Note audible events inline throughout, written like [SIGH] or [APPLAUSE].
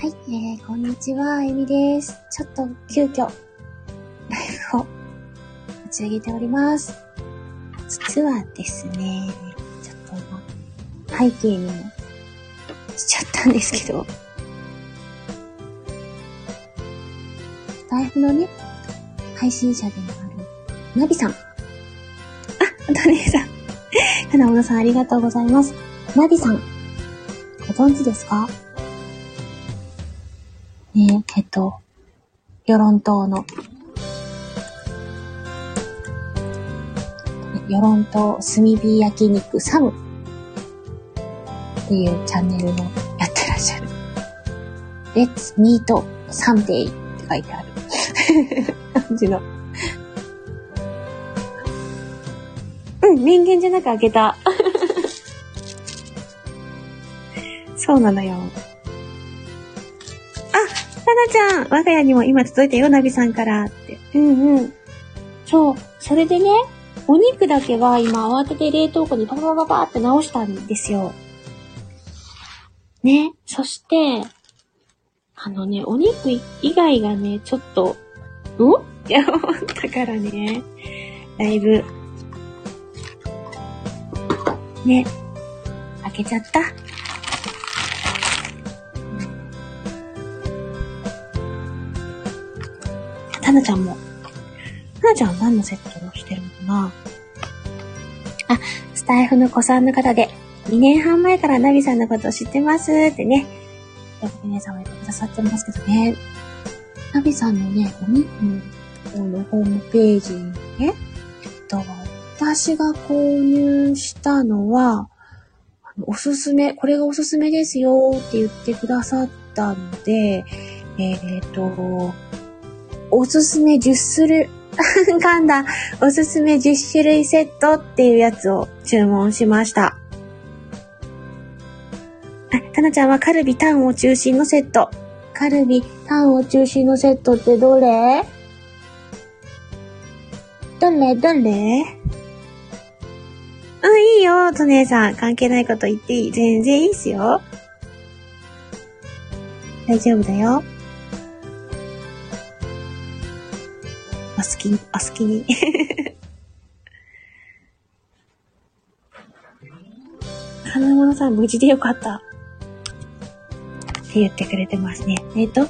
はい、えー、こんにちは、えみです。ちょっと急遽、ライブを立ち上げております。実はですね、ちょっと今、背景にもしちゃったんですけど、スイフのね、配信者でもある、ナビさん。あ、おとねさん。花小野さんありがとうございます。ナビさん、ご存知ですか？え、えっと、世論島の、世論島炭火焼肉サムっていうチャンネルのやってらっしゃる。Let's Meet Someday って書いてある [LAUGHS] 感じの。うん、人間じゃなく開けた。[LAUGHS] そうなのよ。ちゃん、我が家にも今届いたよ、ナビさんからって。うんうん。そう。それでね、お肉だけは今慌てて冷凍庫にパパパパって直したんですよ。ね。そして、あのね、お肉以外がね、ちょっと、んって思ったからね、だいぶ、ね、開けちゃった？はなちゃんも。はなちゃんは何のセットをしてるのかな？あ、スタイフの子さんの方で、2年半前からナビさんのことを知ってますってね。皆さんも言ってくださってますけどね。ナビさんのね、お肉のホームページにね、えっと、私が購入したのは、おすすめ、これがおすすめですよって言ってくださったので、えっ、と、おすすめ10種類、噛んだ、おすすめ10種類セットっていうやつを注文しました。あ、たなちゃんはカルビタンを中心のセット。カルビタンを中心のセットってどれ？どれ？どれ？うん、いいよ、トネさん。関係ないこと言っていい？全然いいっすよ。大丈夫だよ。きに、あ、好きに。[LAUGHS] 花物さん無事でよかった。って言ってくれてますね。えっ、ー、と、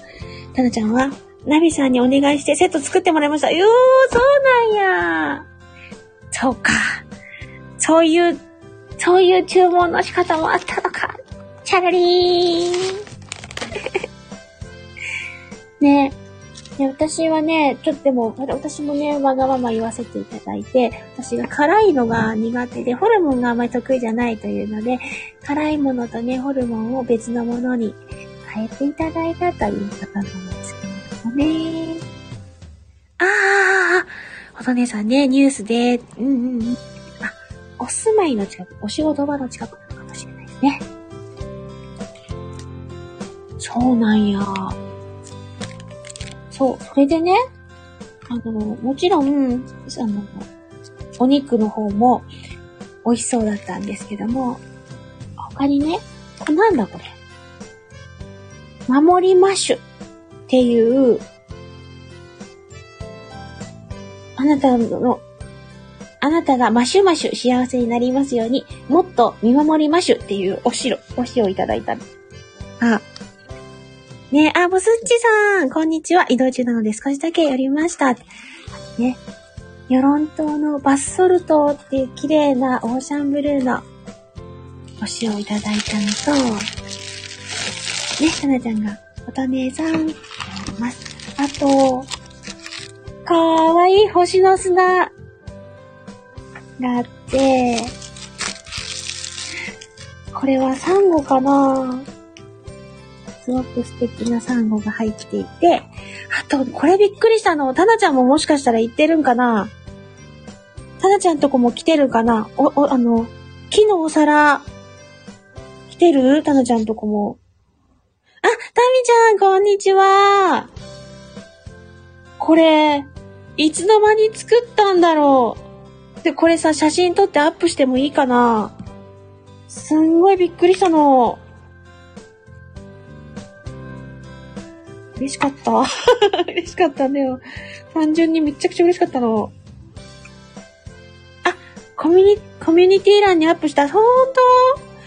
たなちゃんは、ナビさんにお願いしてセット作ってもらいました。よー、そうなんや。そうか。そういう、そういう注文の仕方もあったのか。チャラリーン。[LAUGHS] ねで、私はね、ちょっとでも、私もね、わがまま言わせていただいて、私が辛いのが苦手で、ホルモンがあまり得意じゃないというので、辛いものとね、ホルモンを別のものに変えていただいたということなんですけどね。ああ、おとねさんね、ニュースで、うんうんうん。あ、お住まいの近く、お仕事場の近くなのかもしれないですね。そうなんや。そう、それでね、あの、もちろん、あの、お肉の方も美味しそうだったんですけども、他にね、なんだこれ？守りマッシュっていう、あなたの、あなたがマシュマシュ幸せになりますように、もっと見守りマッシュっていうお塩、お塩をいただいた。あ、ねあ、ボスッチさん、こんにちは。移動中なので少しだけ寄りました。ね。ヨロン島のバスソルトっていう綺麗なオーシャンブルーのお塩をいただいたのと、ね、はなちゃんが、おたねさん、ます。あと、かわいい星の砂があって、これはサンゴかなすごく素敵なサンゴが入っていて、あと、これびっくりしたの、タナちゃんももしかしたら行ってるんかなタナちゃんとこも来てるかなお、お、あの、木のお皿、来てる？タナちゃんとこも。あ、タミちゃん、こんにちは。これ、いつの間に作ったんだろう。で、これさ、写真撮ってアップしてもいいかなすんごいびっくりしたの。嬉しかった。[LAUGHS] 嬉しかったんだよ。単純にめちゃくちゃ嬉しかったの。あ、コミュニ、コミュニティ欄にアップした。ほんと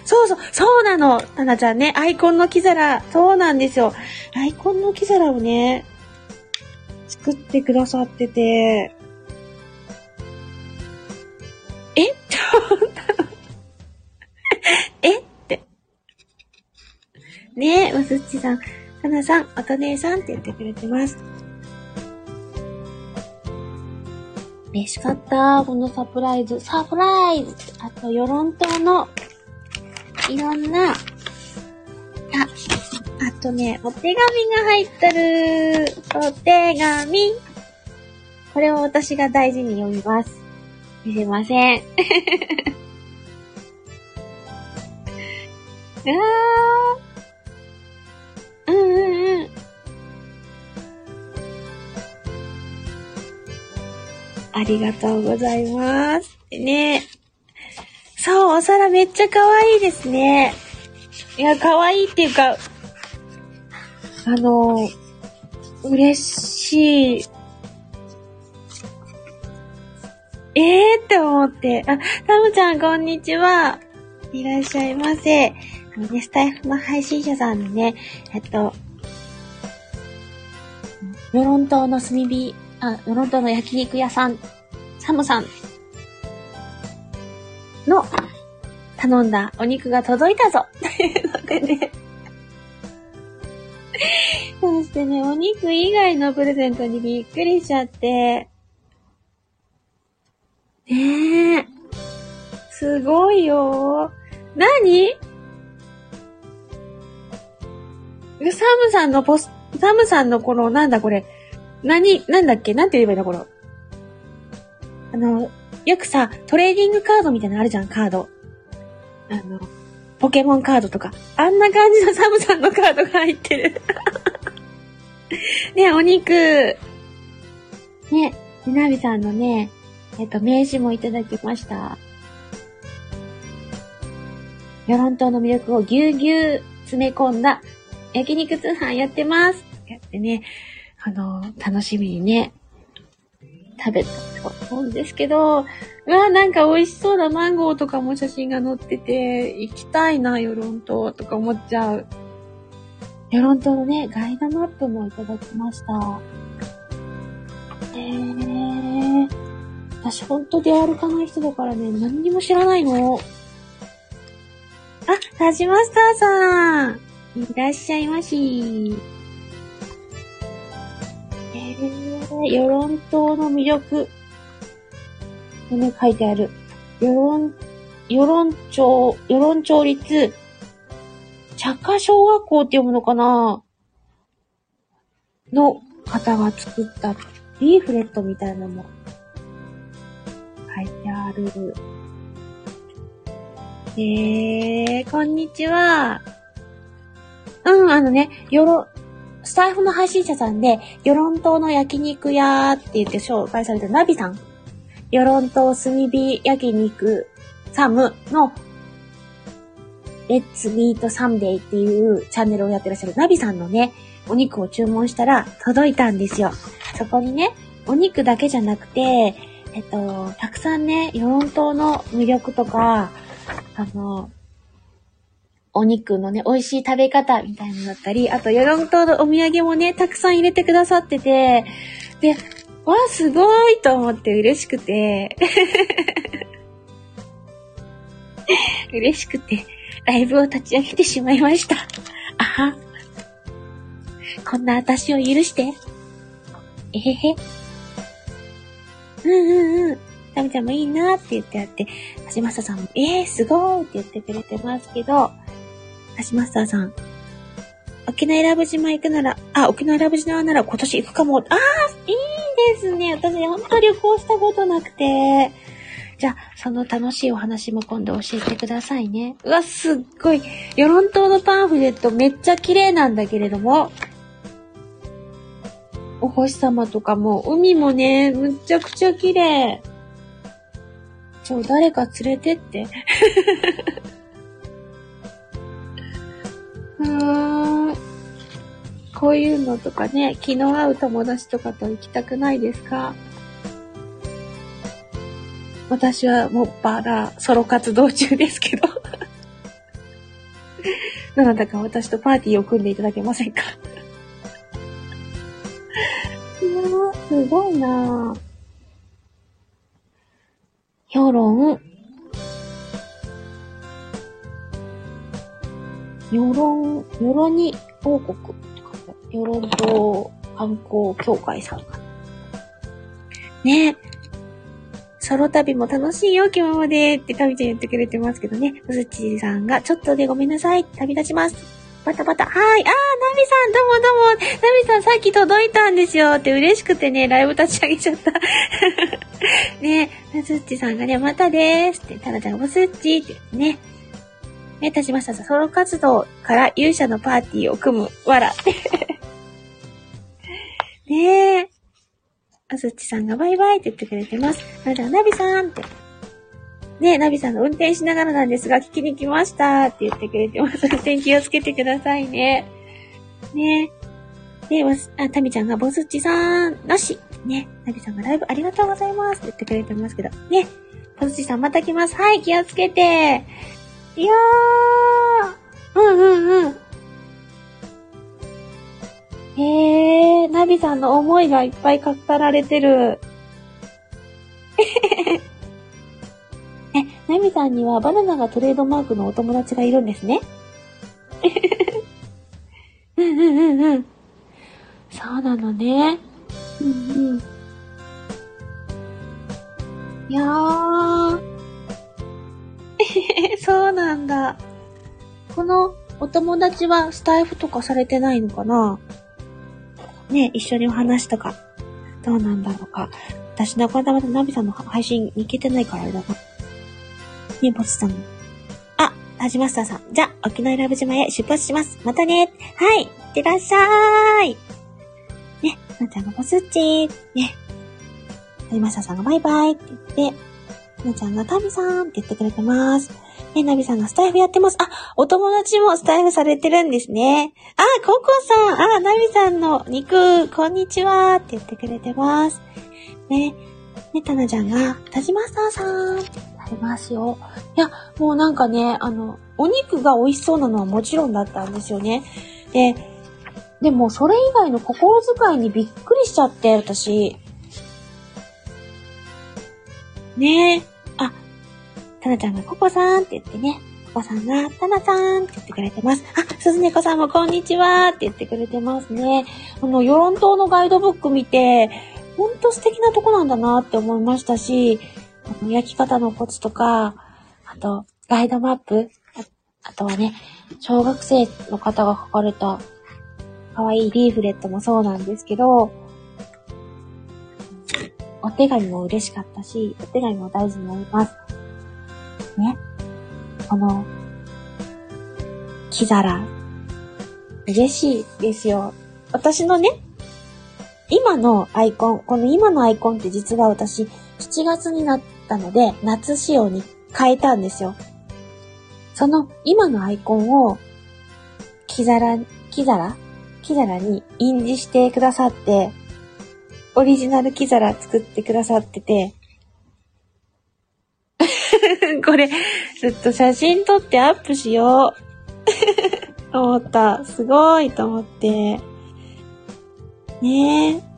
そうそう、そうなの。タナちゃんね、アイコンの木皿。そうなんですよ。アイコンの木皿をね、作ってくださってて。え？ちょっとえ？って。ねえ、まつっちさん。かなさん、おと姉さんって言ってくれてます。嬉しかった。このサプライズ。サプライズあと、ヨロン島の、いろんな、あ、あとね、お手紙が入ってる。お手紙。これを私が大事に読みます。見せません。あー。ありがとうございます。ねそう、お皿めっちゃ可愛いですね。いや、可愛いっていうか、あの、嬉しい。ええー、って思って。あ、タムちゃん、こんにちは。いらっしゃいませ。あのね、スタイフの配信者さんのね、えっと、ヨロン島の炭火、あ、ヨロン島の焼肉屋さん、サムさん。の頼んだお肉が届いたぞ。というので。そしてね、お肉以外のプレゼントにびっくりしちゃって、ねえ、すごいよ。何？サムさんのポス、サムさんのこの、なんだこれ？何、なんだっけ？なんて言えばいいのこの。あの、よくさ、トレーディングカードみたいなのあるじゃん、カード。あの、ポケモンカードとか。あんな感じのサムさんのカードが入ってる。[LAUGHS] ね、お肉。ね、みなびさんのね、えっと、名刺もいただきました。ヨロン島の魅力をぎゅうぎゅう詰め込んだ焼肉通販やってます。やってね、あの、楽しみにね、食べたと思うんですけど、うわ、なんか美味しそうなマンゴーとかも写真が載ってて、行きたいな、ヨロン島とか思っちゃう。ヨロン島のね、ガイドマップもいただきました。へー。私ほんと出歩かない人だからね、何にも知らないの。あ、タジマスターさん。いらっしゃいまし。えー、世論島の魅力。こね、書いてある。世論、世論町、世論町立、茶化小学校って読むのかな？の方が作ったリーフレットみたいなのも書いてある。えー、こんにちは。うん、あのね、よろ、スタイフの配信者さんで、与論島の焼肉屋って言って紹介されたナビさん。与論島炭火焼肉サムの、 Let's Meat Sunday っていうチャンネルをやってらっしゃるナビさんのね、お肉を注文したら届いたんですよ。そこにね、お肉だけじゃなくて、えっと、たくさんね、ヨロン島の魅力とか、あの、お肉のね、美味しい食べ方みたいなのだったり、あと、ヨロン島のお土産もね、たくさん入れてくださってて、で、わあ、すごいと思って嬉しくて、嬉しくて、ライブを立ち上げてしまいました。あは。こんな私を許して。えへへ。うんうんうん。タミちゃんもいいなって言ってあって、橋正さんも、えー、すごいって言ってくれてますけど、橋マスターさん。沖縄ラブ島行くなら、あ、沖縄ラブ島なら今年行くかも。ああ、いいですね。私、ほんと旅行したことなくて。じゃあ、その楽しいお話も今度教えてくださいね。うわ、すっごい。ヨロン島のパンフレットめっちゃ綺麗なんだけれども、お星様とかも、海もね、むちゃくちゃ綺麗。ちょ、誰か連れてって。こういうのとかね、気の合う友達とかと行きたくないですか？私はもっぱらソロ活動中ですけど。[LAUGHS] どなたか私とパーティーを組んでいただけませんか？いや、すごいなぁ。評論。世論、世論に王国とか、世論と観光協会さんか。ねえ。ソロ旅も楽しいよ、今日までって旅ちゃん言ってくれてますけどね。うずちさんが、ちょっとでごめんなさい。旅立ちます。バタバタ。はい。あー、ナミさん、どうもどうも。ナミさん、さっき届いたんですよ。って嬉しくてね、ライブ立ち上げちゃった。[LAUGHS] ねえ、うずっちさんがね、またでーすって、たなちゃんが、おすっちってね。ね、立ちました。ソロ活動から勇者のパーティーを組む、わら。[LAUGHS] ねえ。あずっちさんがバイバイって言ってくれてます。あれだ、ナビさんって。ねナビさんの運転しながらなんですが、聞きに来ましたって言ってくれてます。運転気をつけてくださいね。ねで、あ、タミちゃんがボスッチさん、なし。ね、ナビさんがライブありがとうございますって言ってくれてますけど。ね、ボスッチさんまた来ます。はい、気をつけて。いやー、うんうんうん。へえ、ナビさんの思いがいっぱい語られてる。[LAUGHS] え、ナビさんにはバナナがトレードマークのお友達がいるんですね。[LAUGHS] うんうんうんうん。そうなのね。うんうん。いやー。[LAUGHS] そうなんだ。このお友達はスタイフとかされてないのかな？ね、一緒にお話とか、どうなんだろうか。私なかなかナビさんの配信に行けてないからあれだな。ね、ボスさん。あ、タジマスターさん。じゃあ、沖縄ラブ島へ出発します。またね。はい、いってらっしゃい。ね、なちゃんがボスッチー。ね。タジマスターさんがバイバイって言って、なちゃんがタビさんって言ってくれてます。え、ナビさんがスタイフやってます。あ、お友達もスタイフされてるんですね。あ、ココさん、あ、ナビさんの肉、こんにちはって言ってくれてます。ね、ね、タナちゃんが、タジマスターさんってなりますよ。いや、もうなんかね、あの、お肉が美味しそうなのはもちろんだったんですよね。で、でもそれ以外の心遣いにびっくりしちゃって、私。ねえ。タナちゃんがココさんって言ってね、ココさんがタナさんって言ってくれてます。あ、スズネコさんもこんにちはって言ってくれてますね。あの、ヨロン島のガイドブック見て、ほんと素敵なとこなんだなって思いましたし、あの焼き方のコツとか、あと、ガイドマップ、あとはね、小学生の方が書かれた可愛いリーフレットもそうなんですけど、お手紙も嬉しかったし、お手紙も大事になります。ね。この、木皿。嬉しいですよ。私のね、今のアイコン、この今のアイコンって実は私、7月になったので、夏仕様に変えたんですよ。その今のアイコンを、木皿、木皿木皿に印字してくださって、オリジナル木皿作ってくださってて、[LAUGHS] これ、ちょっと写真撮ってアップしよう。[LAUGHS] 思った。すごいと思って。ねえ。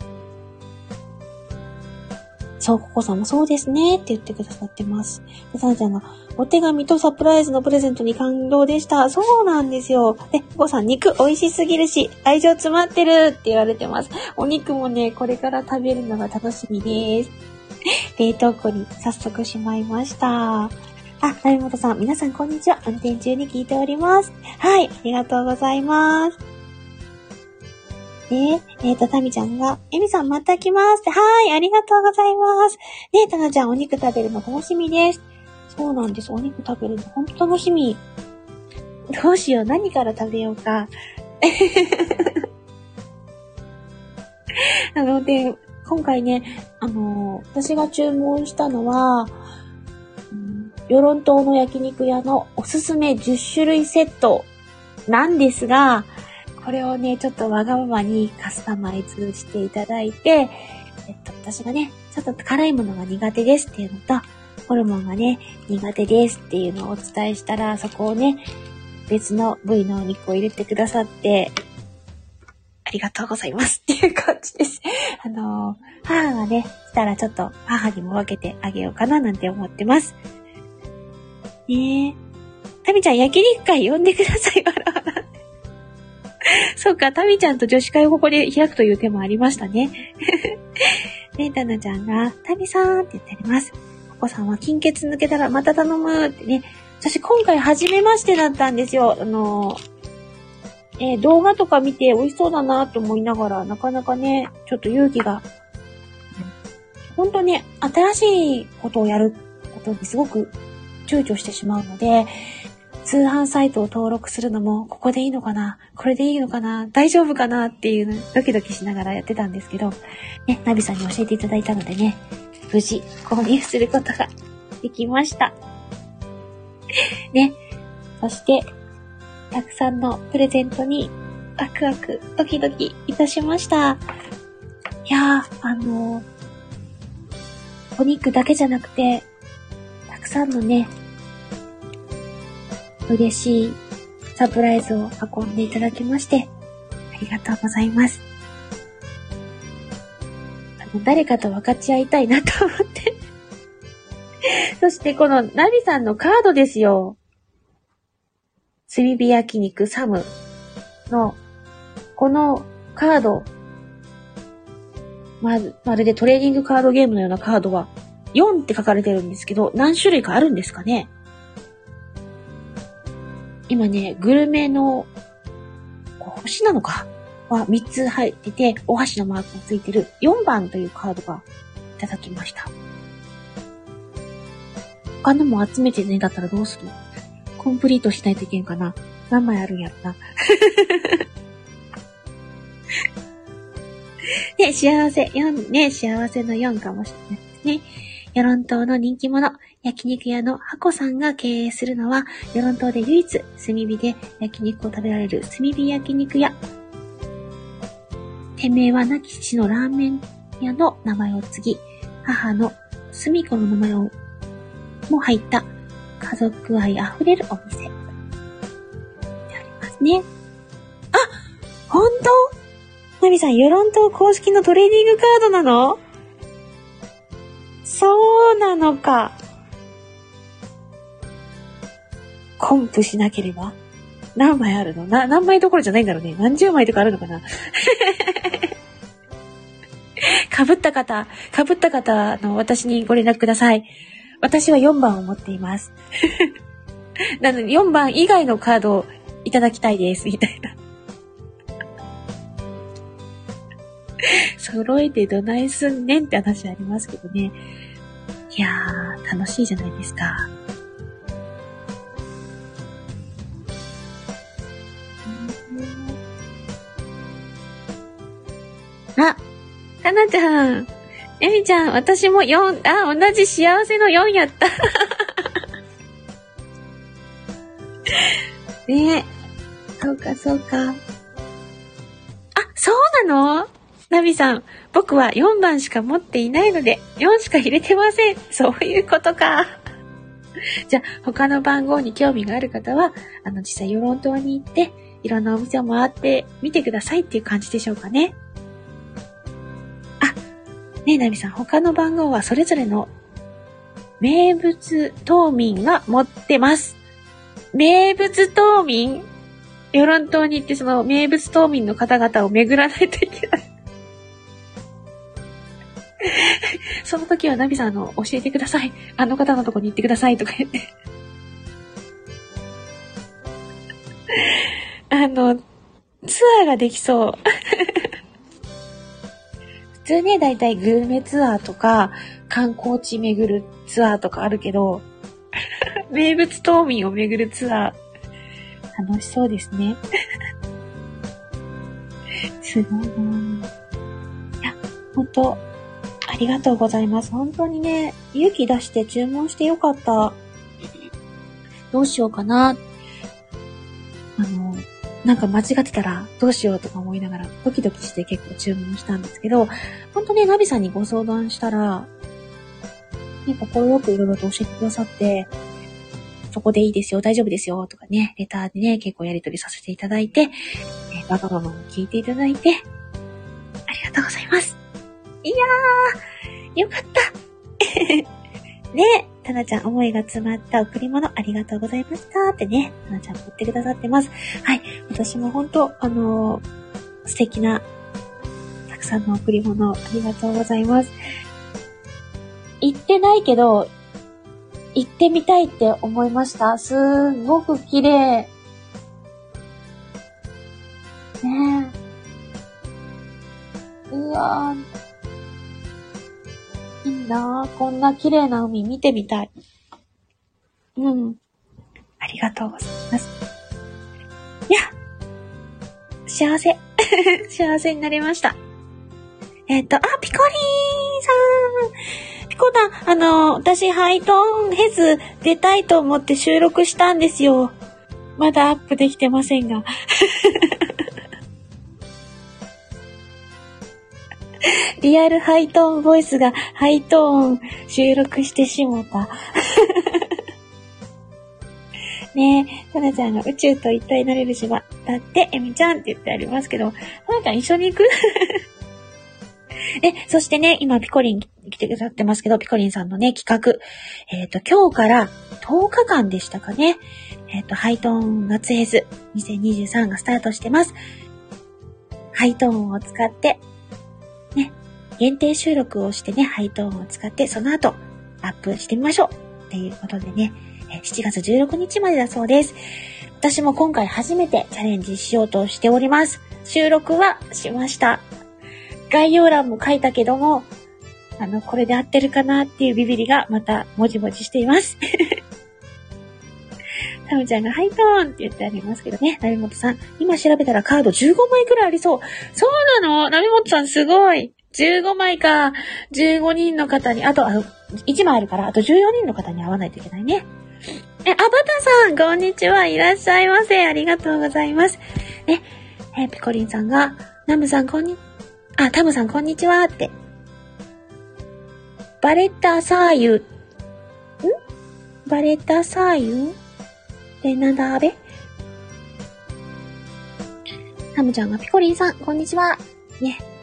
そう、ココさんもそうですねって言ってくださってます。で、さなちゃんが、お手紙とサプライズのプレゼントに感動でした。そうなんですよ。で、ココさん、肉美味しすぎるし、愛情詰まってるって言われてます。お肉もね、これから食べるのが楽しみです。[LAUGHS] 冷凍庫に早速しまいました。あ、成本さん、皆さんこんにちは。運転中に聞いております。はい、ありがとうございます。ねえ、えっ、ー、と、タミちゃんが、エミさんまた来ますはい、ありがとうございます。ねえ、タナちゃんお肉食べるの楽しみです。そうなんです。お肉食べるのほんと楽しみ。どうしよう。何から食べようか。あの、で、今回ね、あのー、私が注文したのは、与論島の焼肉屋のおすすめ10種類セットなんですが、これをね、ちょっとわがままにカスタマイズしていただいて、えっと、私がね、ちょっと辛いものが苦手ですっていうのと、ホルモンがね、苦手ですっていうのをお伝えしたら、そこをね、別の部位のお肉を入れてくださって、ありがとうございますっていう感じです。[LAUGHS] あのー、母がね、来たらちょっと母にも分けてあげようかななんて思ってます。ねえ。タミちゃん焼肉会呼んでください、わらわら。[LAUGHS] そうか、タミちゃんと女子会をここで開くという手もありましたね。[LAUGHS] ねえ、タナちゃんが、タミさんって言ってあります。ココさんは金欠抜けたらまた頼むってね。私今回初めましてだったんですよ。あのえー、動画とか見て美味しそうだなと思いながら、なかなかね、ちょっと勇気が、本当に新しいことをやることにすごく躊躇してしまうので、通販サイトを登録するのも、ここでいいのかなこれでいいのかな大丈夫かなっていうドキドキしながらやってたんですけど、ね、ナビさんに教えていただいたのでね、無事購入することができました。ね、そして、たくさんのプレゼントにワクワクドキドキいたしました。いやー、あのー、お肉だけじゃなくて、たくさんのね、嬉しいサプライズを運んでいただきまして、ありがとうございます。あの、誰かと分かち合いたいなと思ってそしてこのナビさんのカードですよ。炭火焼肉サムの、このカード、ま、まるでトレーニングカードゲームのようなカードは、4って書かれてるんですけど、何種類かあるんですかね？今ね、グルメの、星なのか？は3つ入ってて、お箸のマークがついてる4番というカードがいただきました。他のも集めてね、だったらどうするの？コンプリートしないといけんかな何枚あるんやろな。[LAUGHS] ね、幸せ、4、ね、幸せの4かもしれないですね。与論島の人気者、焼肉屋のハコさんが経営するのは、与論島で唯一、炭火で焼肉を食べられる炭火焼肉屋。店名は亡き父のラーメン屋の名前を継ぎ、母の澄子の名前をも入った家族愛あふれるお店。でありますね。あほんとナミさん、ヨロン島公式のトレーニングカードなの？そうなのか。コンプしなければ何枚あるの？な、何枚どころじゃないんだろうね。何十枚とかあるのかな？[LAUGHS] かぶった方、かぶった方、あの、私にご連絡ください。私は4番を持っています。[LAUGHS] なので4番以外のカードをいただきたいです、みたいな。[LAUGHS] 揃えてどないすんねんって話ありますけどね。いやー、楽しいじゃないですか。あ、かなちゃん。えみちゃん、私も4、あ、同じ幸せの4やった。[LAUGHS] ねえ。そうか、そうか。あ、そうなの？ナビさん、僕は4番しか持っていないので、4しか入れてません。そういうことか。[LAUGHS] じゃあ、他の番号に興味がある方は、あの、実際、世論島に行って、いろんなお店を回ってみてくださいっていう感じでしょうかね。ねえ、なみさん、他の番号はそれぞれの名物島民が持ってます。名物島民？世論島に行ってその名物島民の方々を巡らないといけない。[LAUGHS] その時はナビさん、の、教えてください。あの方のとこに行ってくださいとか言って。[LAUGHS] あの、ツアーができそう。普通ね、だいたいグルメツアーとか、観光地巡るツアーとかあるけど、[LAUGHS] 名物島民を巡るツアー、楽しそうですね。[LAUGHS] すごいなぁ。いや、ほんと、ありがとうございます。本当にね、勇気出して注文してよかった。どうしようかな。あの、なんか間違ってたらどうしようとか思いながらドキドキして結構注文したんですけど、ほんとね、ナビさんにご相談したら、ね、心よくいろいろと教えてくださって、そこでいいですよ、大丈夫ですよ、とかね、レターでね、結構やりとりさせていただいて、えバカママも聞いていただいて、ありがとうございます。いやー、よかったねタナちゃん思いが詰まった贈り物ありがとうございましたってね、タナちゃん持ってくださってます。はい。私も本当あのー、素敵な、たくさんの贈り物ありがとうございます。行ってないけど、行ってみたいって思いました。すーごく綺麗。ねえ。うわぁ。なぁ。こんな綺麗な海見てみたい。うん。ありがとうございます。いや、幸せ。[LAUGHS] 幸せになりました。えっ、と、あ、ピコリーンさんピコタン、あの、私、ハイトーンヘズ出たいと思って収録したんですよ。まだアップできてませんが。[LAUGHS] リアルハイトーンボイスがハイトーン収録してしもた。[LAUGHS] ねえ、タナちゃんが宇宙と一体なれる島。だって、エミちゃんって言ってありますけど、タナちゃん一緒に行く？[LAUGHS] え、そしてね、今ピコリン来てくださってますけど、ピコリンさんのね、企画。えっ、ー、と、今日から10日間でしたかね。えっ、ー、と、ハイトーン夏ヘズ2023がスタートしてます。ハイトーンを使って限定収録をしてね、ハイトーンを使って、その後、アップしてみましょうっていうことでね、7月16日までだそうです。私も今回初めてチャレンジしようとしております。収録はしました。概要欄も書いたけども、あの、これで合ってるかなっていうビビりがまたもじもじしています。[LAUGHS] タムちゃんがハイトーンって言ってありますけどね。ナミモトさん、今調べたらカード15枚くらいありそう。そうなの？ナミモトさんすごい。15枚か。15人の方に、あと、あ1枚あるから、あと14人の方に会わないといけないね。え、アバタさん、こんにちは。いらっしゃいませ。ありがとうございます。ね、え、ピコリンさんが、ナムさん、こんに、あ、タムさん、こんにちは。って。バレッタサーユ。ん？バレッタサーユで、なんだ、アベタムちゃんがピコリンさん、こんにちは。ね。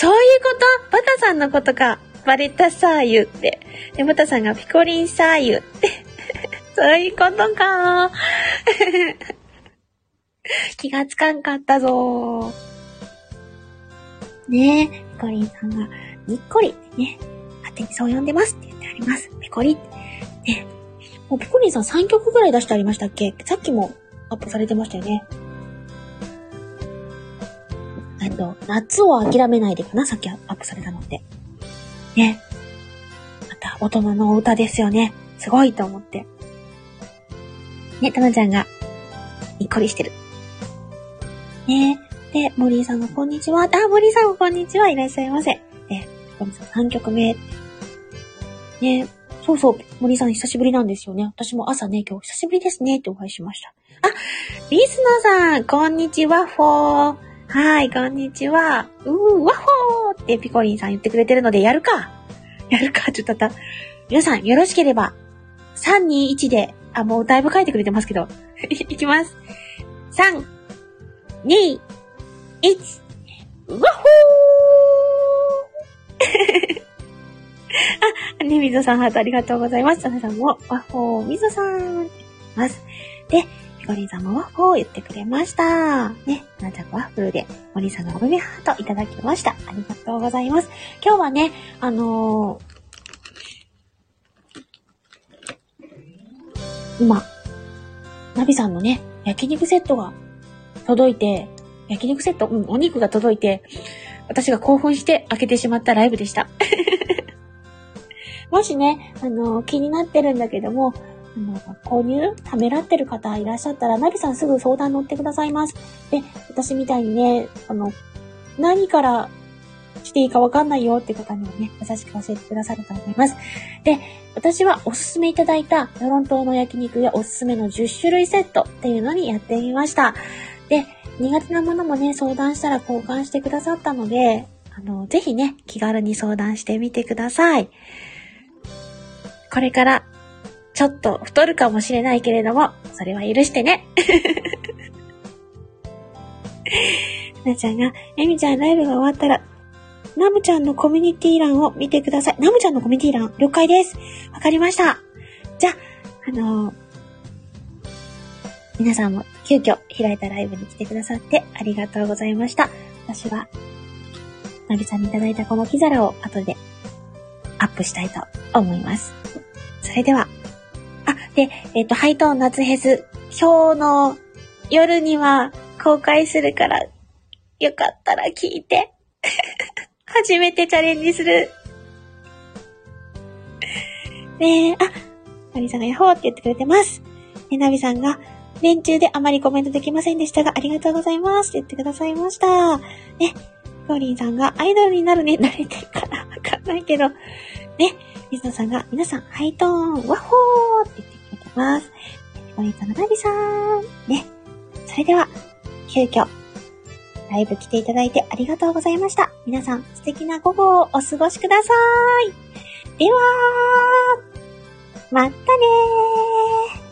そういうこと？バタさんのことか。バレタサーユって。で、バタさんがピコリンサーユって。[LAUGHS] そういうことか。[LAUGHS] 気がつかんかったぞねえ、ピコリンさんが、にっこりってね、勝手にそう呼んでますって言ってあります。ピコリって。ねもうピコリンさん3曲ぐらい出してありましたっけ？さっきもアップされてましたよね。っと、夏を諦めないでかなさっきアップされたのって。ね。また、大人の歌ですよね。すごいと思って。ね、たまちゃんが、にっこりしてる。ねで、森井さんがこんにちは。あ、森井さんもこんにちは。いらっしゃいませ。え、森井さん3曲目。ねそうそう、森井さん久しぶりなんですよね。私も朝ね、今日久しぶりですねってお会いしました。あ、リスナーさん、こんにちは、フォー。はい、こんにちは。うー、わほーってピコリンさん言ってくれてるので、やるか。やるか、ちょっとた。皆さん、よろしければ、3、2、1で、あ、もうだいぶ書いてくれてますけど。[LAUGHS] いきます。3、2、1、うわほーあ、ね、みぞさんハートありがとうございます。皆さんも、わほー、みぞさん。ます。で、ピコリンさんもワッフルを言ってくれました。ね、なちゃんワッフルで、森さんがおめめハートいただきました。ありがとうございます。今日はね、あのー、今、ナビさんのね、焼肉セットが届いて、焼肉セット、うん、お肉が届いて、私が興奮して開けてしまったライブでした。[LAUGHS] もしね、あのー、気になってるんだけども、あの、購入ためらってる方いらっしゃったら、ナビさんすぐ相談乗ってくださいます。で、私みたいにね、あの、何からしていいかわかんないよって方にもね、優しく教えてくださると思います。で、私はおすすめいただいたトロントの焼肉やおすすめの10種類セットっていうのにやってみました。で、苦手なものもね、相談したら交換してくださったので、あの、ぜひね、気軽に相談してみてください。これから、ちょっと太るかもしれないけれども、それは許してね。[LAUGHS] なちゃんが、えみちゃんライブが終わったら、ナムちゃんのコミュニティ欄を見てください。ナムちゃんのコミュニティ欄、了解です。わかりました。じゃあ、あのー、皆さんも急遽開いたライブに来てくださってありがとうございました。私は、ナビさんにいただいたこの木皿を後でアップしたいと思います。それでは、で、えっ、ー、と、ハイトーン夏フェス、今日の夜には公開するから、よかったら聞いて。[LAUGHS] 初めてチャレンジする。ねえ、あ、ナビさんがヤホーって言ってくれてます。え、ナビさんが、連中であまりコメントできませんでしたが、ありがとうございますって言ってくださいました。ね、ゴーリンさんがアイドルになるね、慣れてるかなわかんないけど。ね、水野さんが、皆さん、ハイトーン、ワッホーって言ってくれてます。ゴーリンさんがナビさん。ね、それでは、急遽、ライブ来ていただいてありがとうございました。皆さん、素敵な午後をお過ごしください。では、またねー。